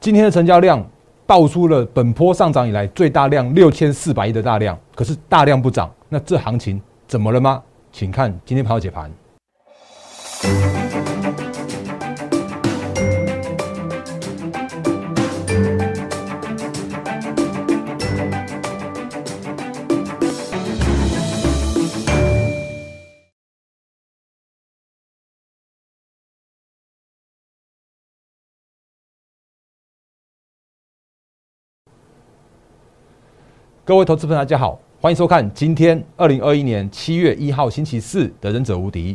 今天的成交量爆出了本波上涨以来最大量六千四百亿的大量，可是大量不涨，那这行情怎么了吗？请看今天盘后解盘。各位投资朋友，大家好，欢迎收看今天二零二一年七月一号星期四的《忍者无敌》，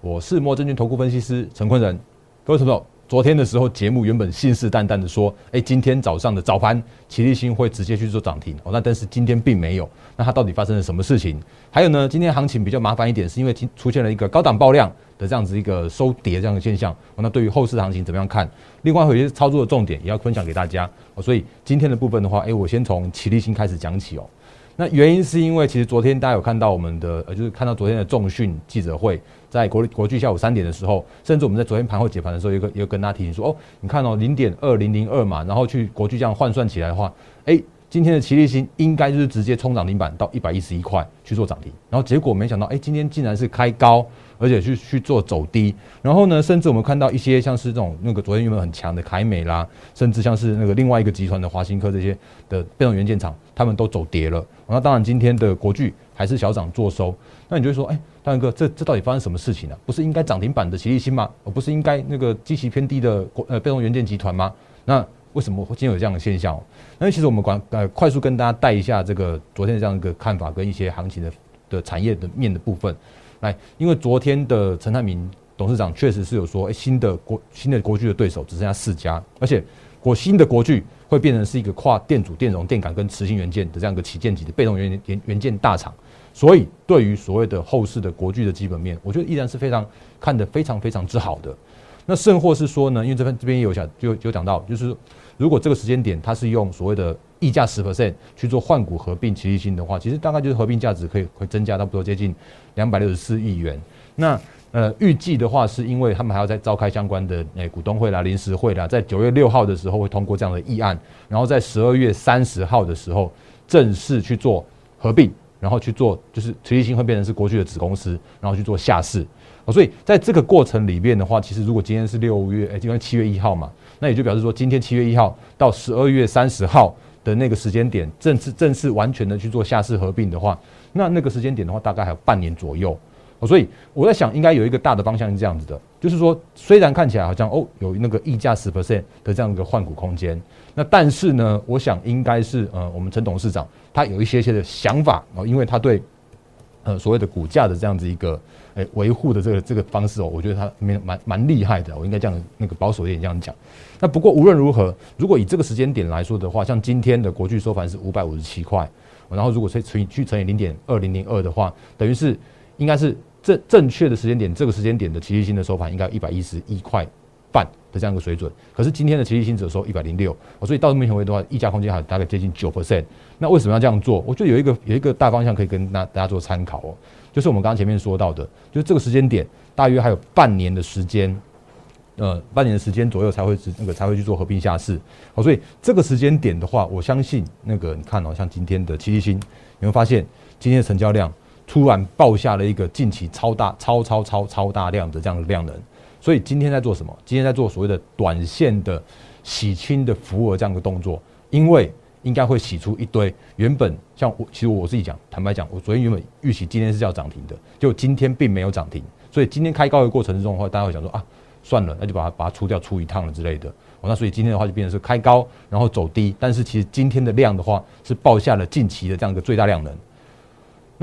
我是莫证券投顾分析师陈坤仁。各位投资朋友，昨天的时候节目原本信誓旦旦的说，哎，今天早上的早盘，齐力新会直接去做涨停哦，那但是今天并没有，那它到底发生了什么事情？还有呢，今天行情比较麻烦一点，是因为出现了一个高档爆量的这样子一个收跌这样的现象，那对于后市行情怎么样看？另外有些操作的重点也要分享给大家哦，所以今天的部分的话，哎，我先从齐力新开始讲起哦。那原因是因为其实昨天大家有看到我们的呃，就是看到昨天的重讯记者会，在国国际下午三点的时候，甚至我们在昨天盘后解盘的时候，有个有跟大家提醒说，哦，你看哦，零点二零零二嘛，然后去国际这样换算起来的话，哎，今天的齐力新应该就是直接冲涨停板到一百一十一块去做涨停，然后结果没想到，哎，今天竟然是开高。而且去去做走低，然后呢，甚至我们看到一些像是这种那个昨天原本很强的凯美啦，甚至像是那个另外一个集团的华新科这些的被动元件厂，他们都走跌了。那当然今天的国巨还是小涨做收。那你就会说，哎，大哥，这这到底发生什么事情呢？不是应该涨停板的齐力新吗？而不是应该那个基期偏低的国呃被动元件集团吗？那为什么今天有这样的现象？那其实我们管呃快速跟大家带一下这个昨天的这样一个看法跟一些行情的的产业的面的部分。来，因为昨天的陈泰明董事长确实是有说，新的国新的国巨的对手只剩下四家，而且国新的国巨会变成是一个跨电阻、电容、电感跟磁性元件的这样一个旗舰级的被动元元元件大厂，所以对于所谓的后市的国巨的基本面，我觉得依然是非常看得非常非常之好的。那甚或是说呢，因为这边这边也有讲，就就讲到，就是如果这个时间点它是用所谓的溢价十 percent 去做换股合并齐力新的话，其实大概就是合并价值可以会增加差不多接近两百六十四亿元。那呃预计的话，是因为他们还要再召开相关的诶股东会啦、临时会啦，在九月六号的时候会通过这样的议案，然后在十二月三十号的时候正式去做合并，然后去做就是齐力新会变成是国巨的子公司，然后去做下市。所以在这个过程里面的话，其实如果今天是六月，诶，今天七月一号嘛，那也就表示说今天七月一号到十二月三十号。的那个时间点，正式正式完全的去做下市合并的话，那那个时间点的话，大概还有半年左右。哦所以我在想，应该有一个大的方向是这样子的，就是说，虽然看起来好像哦有那个溢价十 percent 的这样一个换股空间，那但是呢，我想应该是呃，我们陈董事长他有一些些的想法哦，因为他对呃所谓的股价的这样子一个。诶，维护的这个这个方式哦，我觉得他蛮蛮蛮厉害的。我应该这样那个保守一点这样讲。那不过无论如何，如果以这个时间点来说的话，像今天的国巨收盘是五百五十七块，然后如果乘乘以去乘以零点二零零二的话，等于是应该是正正确的时间点，这个时间点的奇迹新的收盘应该一百一十一块半的这样一个水准。可是今天的奇迹新只收一百零六，所以到目前为止的话，溢价空间还大概接近九 percent。那为什么要这样做？我觉得有一个有一个大方向可以跟大大家做参考哦。就是我们刚刚前面说到的，就是这个时间点大约还有半年的时间，呃，半年的时间左右才会那个才会去做合并下市。好，所以这个时间点的话，我相信那个你看哦，像今天的七七星，你会发现今天的成交量突然爆下了一个近期超大、超超超超大量的这样的量能。所以今天在做什么？今天在做所谓的短线的洗清的浮额这样的动作，因为。应该会洗出一堆原本像我，其实我自己讲，坦白讲，我昨天原本预期今天是要涨停的，就今天并没有涨停，所以今天开高的过程之中的话，大家会想说啊，算了，那就把它把它出掉，出一趟了之类的。哦，那所以今天的话就变成是开高，然后走低，但是其实今天的量的话是报下了近期的这样一个最大量能。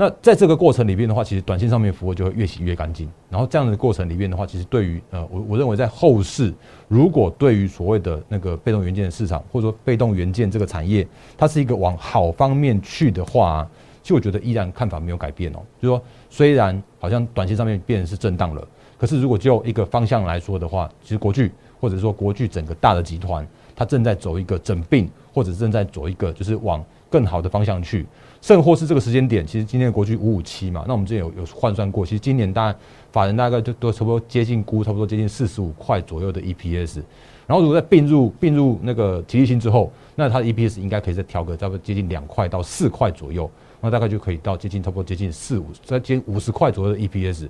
那在这个过程里面的话，其实短线上面服务就会越洗越干净。然后这样的过程里面的话，其实对于呃，我我认为在后市，如果对于所谓的那个被动元件的市场，或者说被动元件这个产业，它是一个往好方面去的话，其实我觉得依然看法没有改变哦。就说虽然好像短线上面变是震荡了，可是如果就一个方向来说的话，其实国巨或者说国巨整个大的集团，它正在走一个整并，或者正在走一个就是往更好的方向去。甚或是这个时间点，其实今天的国巨五五七嘛，那我们之前有有换算过，其实今年大概法人大概就都差不多接近估差不多接近四十五块左右的 EPS，然后如果再并入并入那个吉利星之后，那它的 EPS 应该可以再调个差不多接近两块到四块左右，那大概就可以到接近差不多接近四五在接五十块左右的 EPS，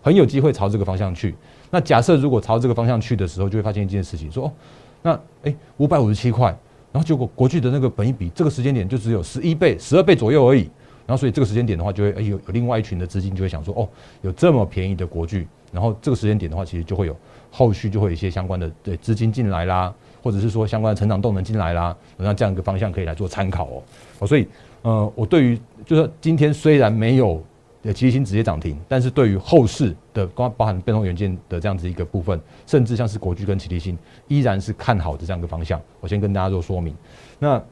很有机会朝这个方向去。那假设如果朝这个方向去的时候，就会发现一件事情，说哦，那哎五百五十七块，然后结果国际的那个本益比这个时间点就只有十一倍、十二倍左右而已。然后所以这个时间点的话，就会哎有有另外一群的资金就会想说，哦，有这么便宜的国巨，然后这个时间点的话，其实就会有后续就会有一些相关的对资金进来啦，或者是说相关的成长动能进来啦，那这样一个方向可以来做参考哦。哦，所以呃，我对于就是今天虽然没有。呃，齐星直接涨停，但是对于后市的包包含被动元件的这样子一个部分，甚至像是国巨跟齐力新，依然是看好的这样一个方向。我先跟大家做说明。那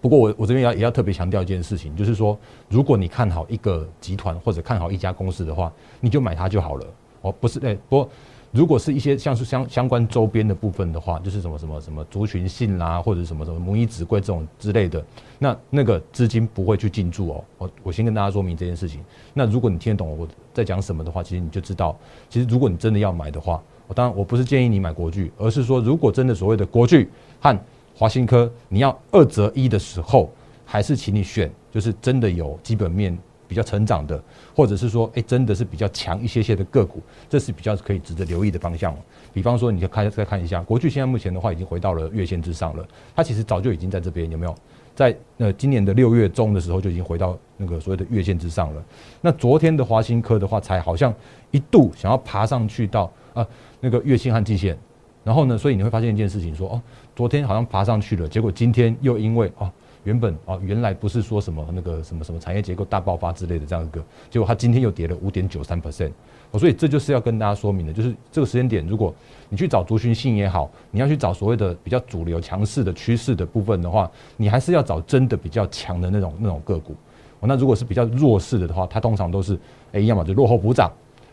不过我我这边要也要特别强调一件事情，就是说，如果你看好一个集团或者看好一家公司的话，你就买它就好了。哦，不是，哎，不过。如果是一些像是相相关周边的部分的话，就是什么什么什么族群性啦，或者什么什么母以子贵这种之类的，那那个资金不会去进驻哦。我我先跟大家说明这件事情。那如果你听得懂我在讲什么的话，其实你就知道，其实如果你真的要买的话，我当然我不是建议你买国巨，而是说如果真的所谓的国巨和华新科，你要二择一的时候，还是请你选，就是真的有基本面。比较成长的，或者是说，哎，真的是比较强一些些的个股，这是比较可以值得留意的方向。比方说，你就看再看一下，国巨现在目前的话已经回到了月线之上了。它其实早就已经在这边有没有？在呃今年的六月中的时候就已经回到那个所谓的月线之上了。那昨天的华新科的话，才好像一度想要爬上去到啊那个月线和季线，然后呢，所以你会发现一件事情，说哦，昨天好像爬上去了，结果今天又因为啊。原本啊，原来不是说什么那个什么什么产业结构大爆发之类的这样一个，结果它今天又跌了五点九三 percent，所以这就是要跟大家说明的，就是这个时间点，如果你去找族群性也好，你要去找所谓的比较主流强势的趋势的部分的话，你还是要找真的比较强的那种那种个股。那如果是比较弱势的话，它通常都是哎，要么就落后补涨，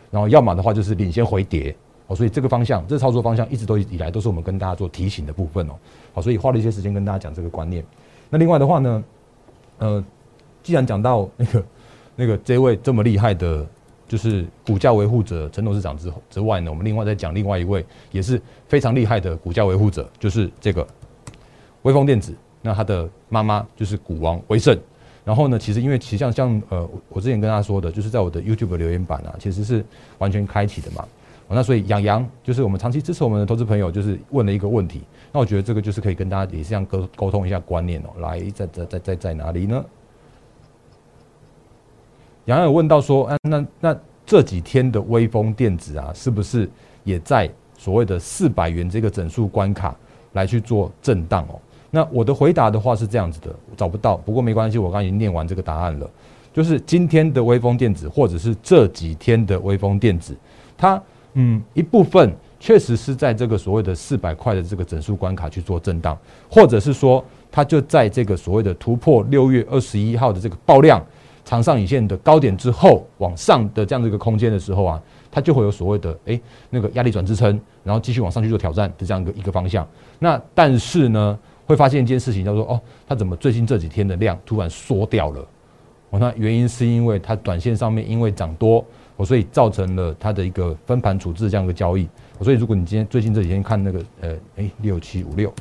然后要么的话就是领先回跌。哦，所以这个方向，这操作方向一直都以来都是我们跟大家做提醒的部分哦。好，所以花了一些时间跟大家讲这个观念。那另外的话呢，呃，既然讲到那个那个这位这么厉害的，就是股价维护者陈董事长之之外呢，我们另外再讲另外一位也是非常厉害的股价维护者，就是这个微风电子。那他的妈妈就是股王威盛。然后呢，其实因为其实像像呃，我之前跟他说的，就是在我的 YouTube 留言板啊，其实是完全开启的嘛。那所以杨洋就是我们长期支持我们的投资朋友，就是问了一个问题。那我觉得这个就是可以跟大家也是这样沟沟通一下观念哦。来，在在在在在哪里呢？杨洋有问到说，啊，那那这几天的微风电子啊，是不是也在所谓的四百元这个整数关卡来去做震荡哦？那我的回答的话是这样子的，找不到，不过没关系，我刚刚已经念完这个答案了。就是今天的微风电子，或者是这几天的微风电子，它嗯一部分。确实是在这个所谓的四百块的这个整数关卡去做震荡，或者是说它就在这个所谓的突破六月二十一号的这个爆量长上影线的高点之后往上的这样的一个空间的时候啊，它就会有所谓的哎那个压力转支撑，然后继续往上去做挑战的这样一个一个方向。那但是呢，会发现一件事情叫做哦，它怎么最近这几天的量突然缩掉了？哦，那原因是因为它短线上面因为涨多，哦，所以造成了它的一个分盘处置这样一个交易。所以，如果你今天最近这几天看那个呃，哎，六七五六，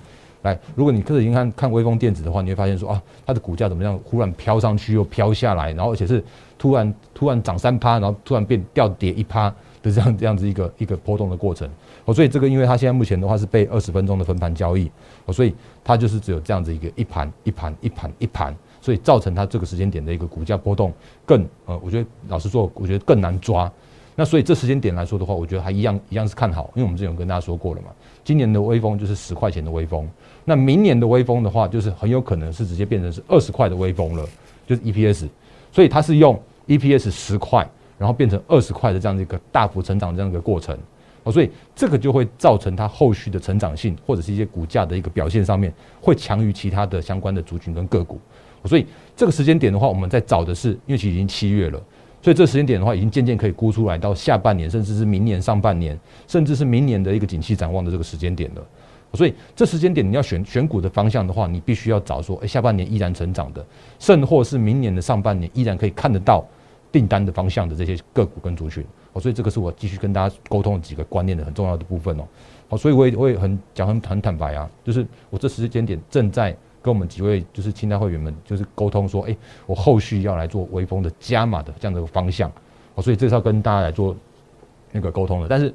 来，如果你开始已经看看微风电子的话，你会发现说啊，它的股价怎么样？忽然飘上去又飘下来，然后而且是突然突然涨三趴，然后突然变掉跌一趴的这样这样子一个一个波动的过程。哦，所以这个因为它现在目前的话是被二十分钟的分盘交易，哦，所以它就是只有这样子一个一盘一盘一盘一盘，所以造成它这个时间点的一个股价波动更呃，我觉得老实说，我觉得更难抓。那所以这时间点来说的话，我觉得还一样一样是看好，因为我们之前有跟大家说过了嘛，今年的微风就是十块钱的微风，那明年的微风的话，就是很有可能是直接变成是二十块的微风了，就是 EPS，所以它是用 EPS 十块，然后变成二十块的这样的一个大幅成长这样一个过程，哦，所以这个就会造成它后续的成长性或者是一些股价的一个表现上面会强于其他的相关的族群跟个股，所以这个时间点的话，我们在找的是，因为其实已经七月了。所以这时间点的话，已经渐渐可以估出来到下半年，甚至是明年上半年，甚至是明年的一个景气展望的这个时间点了。所以这时间点你要选选股的方向的话，你必须要找说，哎，下半年依然成长的，甚或是明年的上半年依然可以看得到订单的方向的这些个股跟族群。哦，所以这个是我继续跟大家沟通的几个观念的很重要的部分哦。好，所以我也我也很讲很很坦白啊，就是我这时间点正在跟我们几位就是清代会员们就是沟通说，哎，我后续要来做微风的加码的这样的一个方向，哦，所以这是要跟大家来做那个沟通的。但是，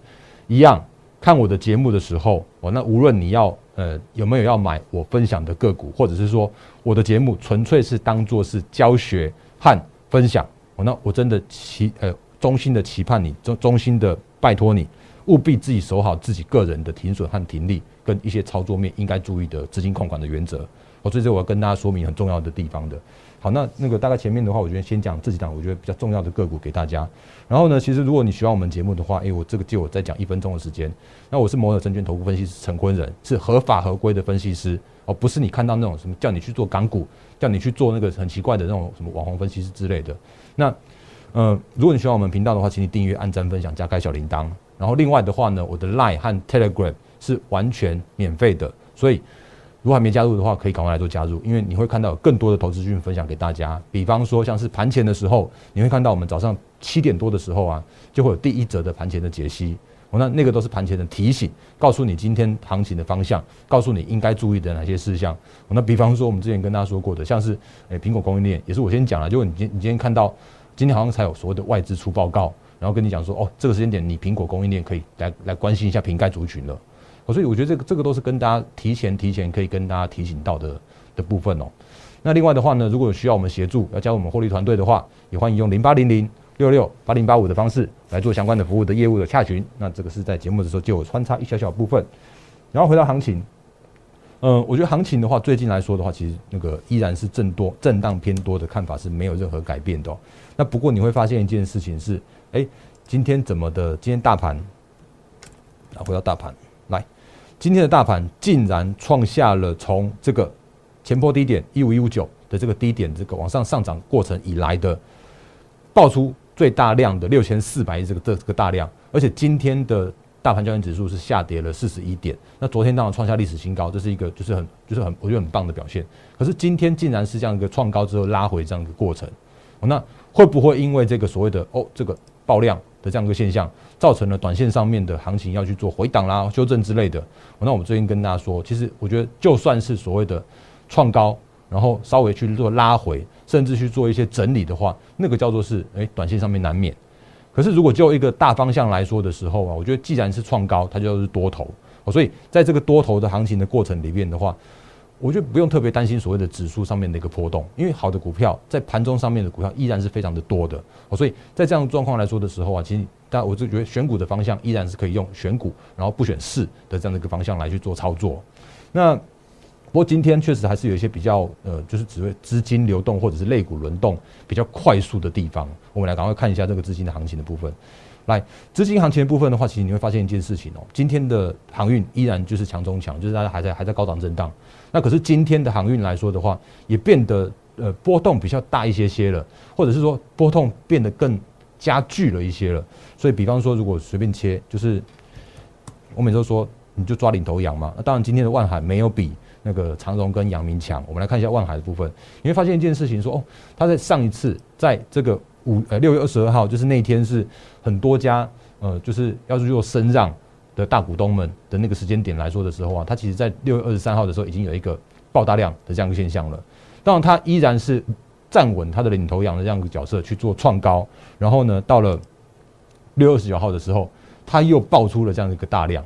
一样看我的节目的时候，哦，那无论你要呃有没有要买我分享的个股，或者是说我的节目纯粹是当做是教学和分享，哦，那我真的期呃衷心的期盼你，衷衷心的拜托你。务必自己守好自己个人的停损和停利，跟一些操作面应该注意的资金控管的原则。我这是我要跟大家说明很重要的地方的。好，那那个大概前面的话，我觉得先讲这几档我觉得比较重要的个股给大家。然后呢，其实如果你喜欢我们节目的话，诶，我这个借我再讲一分钟的时间。那我是摩尔证券投顾分析师陈坤仁，是合法合规的分析师哦，不是你看到那种什么叫你去做港股，叫你去做那个很奇怪的那种什么网红分析师之类的。那呃，如果你喜欢我们频道的话，请你订阅、按赞、分享、加开小铃铛。然后另外的话呢，我的 Line 和 Telegram 是完全免费的，所以如果还没加入的话，可以赶快来做加入，因为你会看到有更多的投资讯分享给大家。比方说像是盘前的时候，你会看到我们早上七点多的时候啊，就会有第一则的盘前的解析。我那那个都是盘前的提醒，告诉你今天行情的方向，告诉你应该注意的哪些事项。我那比方说我们之前跟大家说过的，像是诶苹果供应链，也是我先讲了，就你今你今天看到今天好像才有所谓的外资出报告。然后跟你讲说，哦，这个时间点你苹果供应链可以来来关心一下瓶盖族群了，所以我觉得这个这个都是跟大家提前提前可以跟大家提醒到的的部分哦。那另外的话呢，如果有需要我们协助要加入我们获利团队的话，也欢迎用零八零零六六八零八五的方式来做相关的服务的业务的洽询。那这个是在节目的时候就有穿插一小小部分。然后回到行情，嗯，我觉得行情的话，最近来说的话，其实那个依然是震多震荡偏多的看法是没有任何改变的。那不过你会发现一件事情是。哎，今天怎么的？今天大盘，啊，回到大盘，今天的大盘竟然创下了从这个前波低点一五一五九的这个低点，这个往上上涨过程以来的爆出最大量的六千四百亿这个这这个大量，而且今天的大盘交易指数是下跌了四十一点，那昨天当然创下历史新高，这是一个就是很就是很我觉得很棒的表现。可是今天竟然是这样一个创高之后拉回这样一个过程，那会不会因为这个所谓的哦这个？爆量的这样一个现象，造成了短线上面的行情要去做回档啦、修正之类的。那我们最近跟大家说，其实我觉得就算是所谓的创高，然后稍微去做拉回，甚至去做一些整理的话，那个叫做是诶短线上面难免。可是如果就一个大方向来说的时候啊，我觉得既然是创高，它就是多头。所以在这个多头的行情的过程里面的话，我觉得不用特别担心所谓的指数上面的一个波动，因为好的股票在盘中上面的股票依然是非常的多的，所以在这样的状况来说的时候啊，其实但我就觉得选股的方向依然是可以用选股，然后不选市的这样的一个方向来去做操作。那不过今天确实还是有一些比较呃，就是只会资金流动或者是类股轮动比较快速的地方，我们来赶快看一下这个资金的行情的部分。来，资金行情的部分的话，其实你会发现一件事情哦，今天的航运依然就是强中强，就是大家还在还在高档震荡。那可是今天的航运来说的话，也变得呃波动比较大一些些了，或者是说波动变得更加剧了一些了。所以，比方说，如果随便切，就是我每次都说，你就抓领头羊嘛。那当然，今天的万海没有比那个长荣跟阳明强。我们来看一下万海的部分，你会发现一件事情，说哦，他在上一次在这个五呃六月二十二号，就是那天是很多家呃就是要去做升让。的大股东们的那个时间点来说的时候啊，它其实在六月二十三号的时候已经有一个爆大量的这样一个现象了。当然，它依然是站稳它的领头羊的这样一个角色去做创高，然后呢，到了六月二十九号的时候，它又爆出了这样一个大量。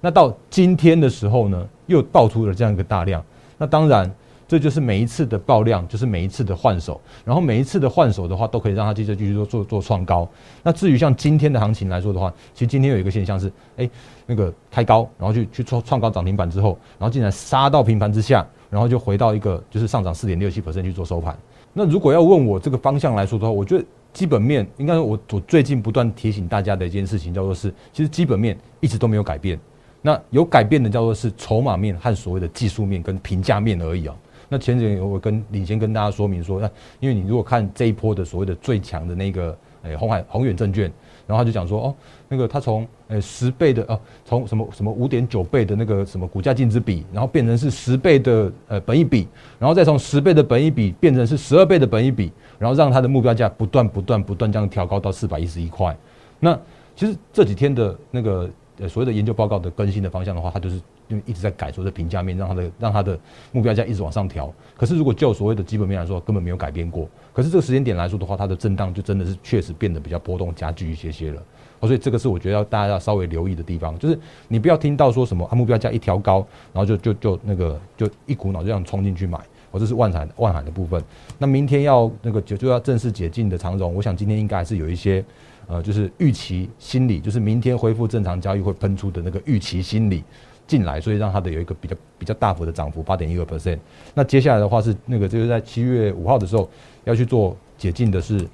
那到今天的时候呢，又爆出了这样一个大量。那当然。这就是每一次的爆量，就是每一次的换手，然后每一次的换手的话，都可以让它接着继续做做做创高。那至于像今天的行情来说的话，其实今天有一个现象是，哎，那个开高，然后去去创创高涨停板之后，然后竟然杀到平盘之下，然后就回到一个就是上涨四点六七去做收盘。那如果要问我这个方向来说的话，我觉得基本面应该我我最近不断提醒大家的一件事情叫做是，其实基本面一直都没有改变。那有改变的叫做是筹码面和所谓的技术面跟评价面而已啊。那前几天我跟领先跟大家说明说，那因为你如果看这一波的所谓的最强的那个，诶红海宏远证券，然后他就讲说，哦，那个他从诶十倍的哦，从什么什么五点九倍的那个什么股价净值比，然后变成是十倍的呃本益比，然后再从十倍的本益比变成是十二倍的本益比，然后让他的目标价不断不断不断这样调高到四百一十一块。那其实这几天的那个呃所谓的研究报告的更新的方向的话，它就是一直在改所谓的评价面，让它的让它的目标价一直往上调。可是如果就所谓的基本面来说，根本没有改变过。可是这个时间点来说的话，它的震荡就真的是确实变得比较波动加剧一些些了。所以这个是我觉得要大家要稍微留意的地方，就是你不要听到说什么啊目标价一调高，然后就就就那个就一股脑这样冲进去买。我这是万海万海的部分。那明天要那个就就要正式解禁的长荣，我想今天应该还是有一些呃，就是预期心理，就是明天恢复正常交易会喷出的那个预期心理进来，所以让它的有一个比较比较大幅的涨幅，八点一个 percent。那接下来的话是那个就是在七月五号的时候要去做解禁的是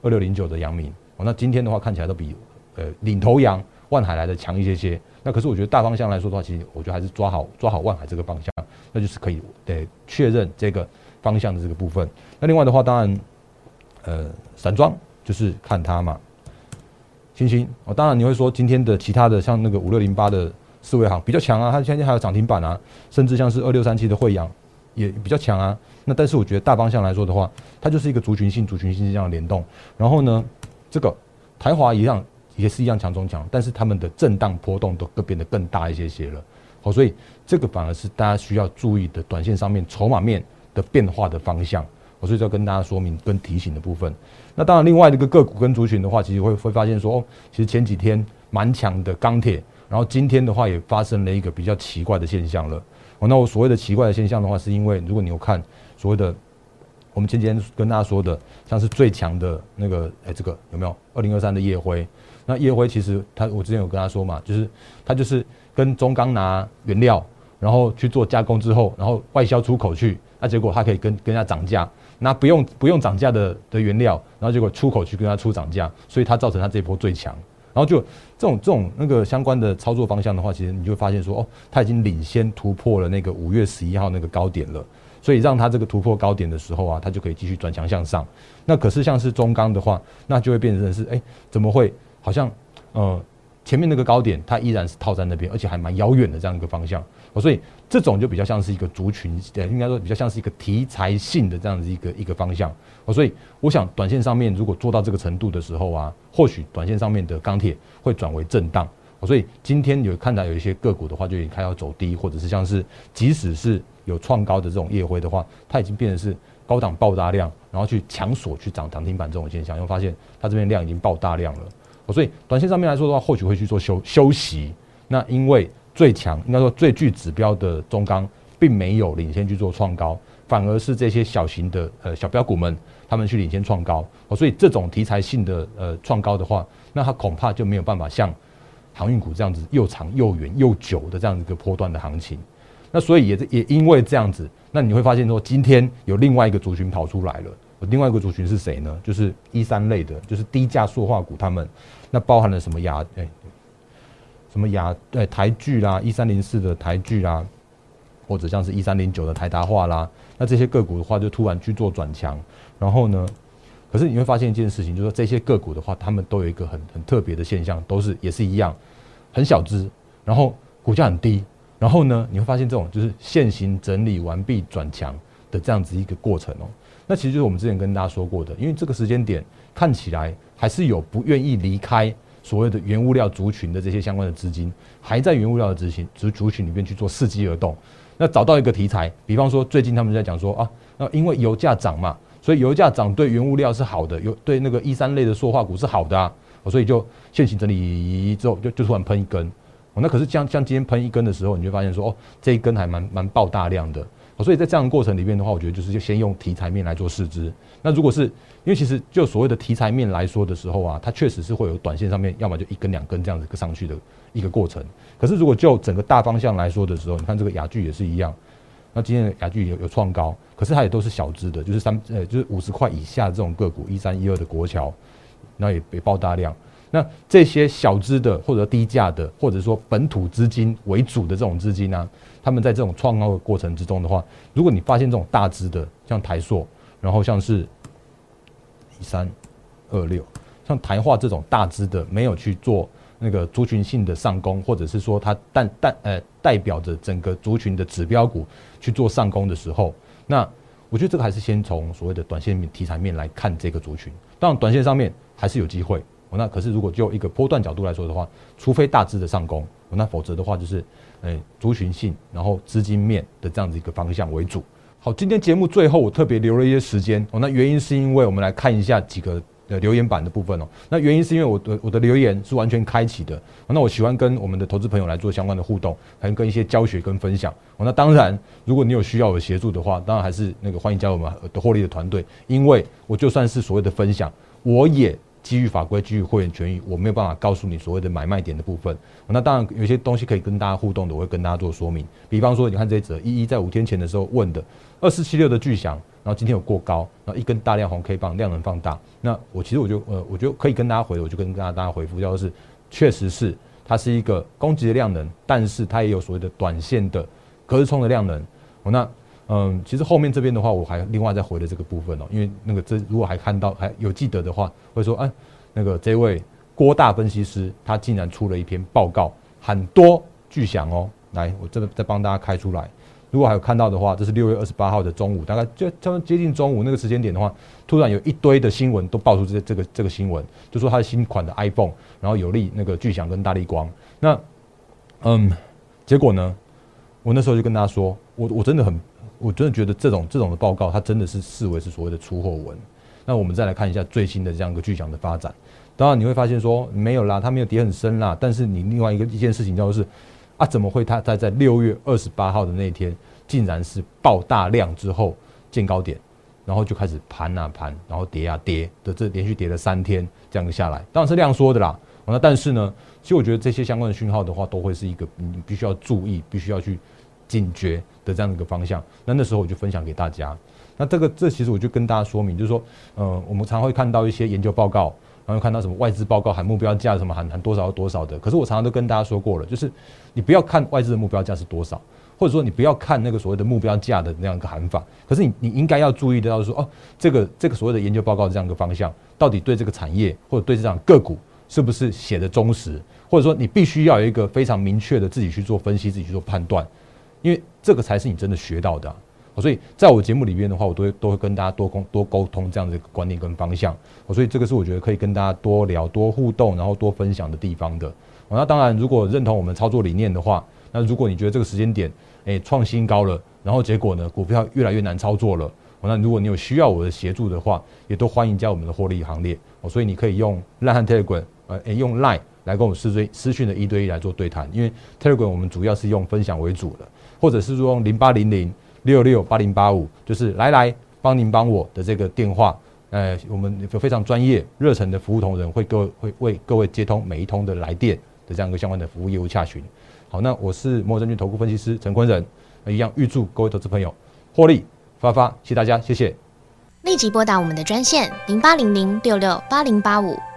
二六零九的阳明。哦，那今天的话看起来都比呃领头羊万海来的强一些些。那可是我觉得大方向来说的话，其实我觉得还是抓好抓好万海这个方向。那就是可以得确认这个方向的这个部分。那另外的话，当然，呃，散装就是看它嘛。星星哦，当然你会说今天的其他的像那个五六零八的四维行比较强啊，它现在还有涨停板啊，甚至像是二六三七的汇阳也比较强啊。那但是我觉得大方向来说的话，它就是一个族群性、族群性这样联动。然后呢，这个台华一样也是一样强中强，但是他们的震荡波动都更变得更大一些些了。好，所以这个反而是大家需要注意的，短线上面筹码面的变化的方向。我所以要跟大家说明跟提醒的部分。那当然，另外一个个股跟族群的话，其实会会发现说，哦，其实前几天蛮强的钢铁，然后今天的话也发生了一个比较奇怪的现象了。哦，那我所谓的奇怪的现象的话，是因为如果你有看所谓的我们前几天跟大家说的，像是最强的那个，哎，这个有没有二零二三的夜辉？那夜辉其实他我之前有跟他说嘛，就是他就是。跟中钢拿原料，然后去做加工之后，然后外销出口去，那结果它可以跟跟人家涨价，那不用不用涨价的的原料，然后结果出口去跟他出涨价，所以它造成它这波最强。然后就这种这种那个相关的操作方向的话，其实你就发现说，哦，它已经领先突破了那个五月十一号那个高点了，所以让它这个突破高点的时候啊，它就可以继续转强向上。那可是像是中钢的话，那就会变成是，哎，怎么会好像，呃。前面那个高点，它依然是套在那边，而且还蛮遥远的这样一个方向，所以这种就比较像是一个族群，呃，应该说比较像是一个题材性的这样子一个一个方向，所以我想短线上面如果做到这个程度的时候啊，或许短线上面的钢铁会转为震荡，所以今天有看到有一些个股的话，就已经开始走低，或者是像是即使是有创高的这种夜辉的话，它已经变成是高档爆大量，然后去强锁去涨涨停板这种现象，因为发现它这边量已经爆大量了。所以，短线上面来说的话，或许会去做休休息。那因为最强，应该说最具指标的中钢，并没有领先去做创高，反而是这些小型的呃小标股们，他们去领先创高。所以这种题材性的呃创高的话，那它恐怕就没有办法像航运股这样子又长又远又久的这样一个波段的行情。那所以也也因为这样子，那你会发现说，今天有另外一个族群跑出来了。另外一个族群是谁呢？就是一三类的，就是低价塑化股，他们那包含了什么亚哎，什么亚哎台剧啦，一三零四的台剧啦，或者像是一三零九的台达化啦，那这些个股的话就突然去做转强，然后呢，可是你会发现一件事情，就是说这些个股的话，他们都有一个很很特别的现象，都是也是一样，很小只，然后股价很低，然后呢，你会发现这种就是现行整理完毕转强的这样子一个过程哦。那其实就是我们之前跟大家说过的，因为这个时间点看起来还是有不愿意离开所谓的原物料族群的这些相关的资金，还在原物料的执行族族群里面去做伺机而动。那找到一个题材，比方说最近他们在讲说啊，那因为油价涨嘛，所以油价涨对原物料是好的，有对那个一三类的塑化股是好的啊，所以就现行整理之后就就突然喷一根。哦那可是像像今天喷一根的时候，你就发现说哦，这一根还蛮蛮爆大量的。所以在这样的过程里面的话，我觉得就是就先用题材面来做试资。那如果是因为其实就所谓的题材面来说的时候啊，它确实是会有短线上面要么就一根两根这样子上去的一个过程。可是如果就整个大方向来说的时候，你看这个雅聚也是一样。那今天的雅聚有有创高，可是它也都是小资的，就是三呃就是五十块以下这种个股，一三一二的国桥，那也也爆大量。那这些小资的或者低价的，或者说本土资金为主的这种资金呢？他们在这种创高的过程之中的话，如果你发现这种大只的，像台塑，然后像是一三二六，像台化这种大只的，没有去做那个族群性的上攻，或者是说它代代呃代表着整个族群的指标股去做上攻的时候，那我觉得这个还是先从所谓的短线题材面来看这个族群。当然，短线上面还是有机会，那可是如果就一个波段角度来说的话，除非大致的上攻，那否则的话就是，诶，族群性，然后资金面的这样子一个方向为主。好，今天节目最后我特别留了一些时间哦，那原因是因为我们来看一下几个的留言板的部分哦。那原因是因为我的我的留言是完全开启的，那我喜欢跟我们的投资朋友来做相关的互动，还有跟一些教学跟分享哦。那当然，如果你有需要我协助的话，当然还是那个欢迎加入我们的获利的团队，因为我就算是所谓的分享，我也。基于法规，基于会员权益，我没有办法告诉你所谓的买卖点的部分。那当然有些东西可以跟大家互动的，我会跟大家做说明。比方说，你看这一则一一在五天前的时候问的二四七六的巨响，然后今天有过高，然后一根大量红 K 棒，量能放大。那我其实我就呃，我觉得可以跟大家回，我就跟大家大家回复，就是确实是它是一个攻击的量能，但是它也有所谓的短线的隔日冲的量能。那嗯，其实后面这边的话，我还另外再回了这个部分哦，因为那个这如果还看到还有记得的话，会说哎，那个这位郭大分析师他竟然出了一篇报告，很多巨响哦，来我这个再帮大家开出来。如果还有看到的话，这是六月二十八号的中午，大概就差不多接近中午那个时间点的话，突然有一堆的新闻都爆出这这个这个新闻，就说他的新款的 iPhone，然后有利那个巨响跟大力光。那嗯，结果呢，我那时候就跟大家说，我我真的很。我真的觉得这种这种的报告，它真的是视为是所谓的出货文。那我们再来看一下最新的这样一个巨响的发展。当然你会发现说没有啦，它没有跌很深啦。但是你另外一个一件事情就是啊，怎么会它在在六月二十八号的那一天，竟然是爆大量之后见高点，然后就开始盘啊盘，然后跌啊跌的这连续跌了三天这样下来，当然是量缩的啦。那但是呢，其实我觉得这些相关的讯号的话，都会是一个你必须要注意，必须要去。警觉的这样的一个方向，那那时候我就分享给大家。那这个这其实我就跟大家说明，就是说，呃，我们常会看到一些研究报告，然后看到什么外资报告喊目标价什么喊喊多少多少的。可是我常常都跟大家说过了，就是你不要看外资的目标价是多少，或者说你不要看那个所谓的目标价的那样一个喊法。可是你你应该要注意得到说，哦，这个这个所谓的研究报告这样一个方向，到底对这个产业或者对这样个股是不是写的忠实，或者说你必须要有一个非常明确的自己去做分析，自己去做判断。因为这个才是你真的学到的，所以在我节目里边的话，我都会都会跟大家多沟多沟通这样的一个观念跟方向，所以这个是我觉得可以跟大家多聊、多互动，然后多分享的地方的。那当然，如果认同我们操作理念的话，那如果你觉得这个时间点诶创新高了，然后结果呢股票越来越难操作了，那如果你有需要我的协助的话，也都欢迎加我们的获利行列。哦所以你可以用 Line Telegram，呃，用 Line 来跟我们私追私讯的一对一来做对谈，因为 Telegram 我们主要是用分享为主的。或者是说用零八零零六六八零八五，就是来来帮您帮我的这个电话，呃，我们有非常专业热忱的服务同仁会各位会为各位接通每一通的来电的这样一个相关的服务业务洽询。好，那我是摩证券投顾分析师陈坤仁，一样预祝各位投资朋友获利发发，谢谢大家，谢谢。立即拨打我们的专线零八零零六六八零八五。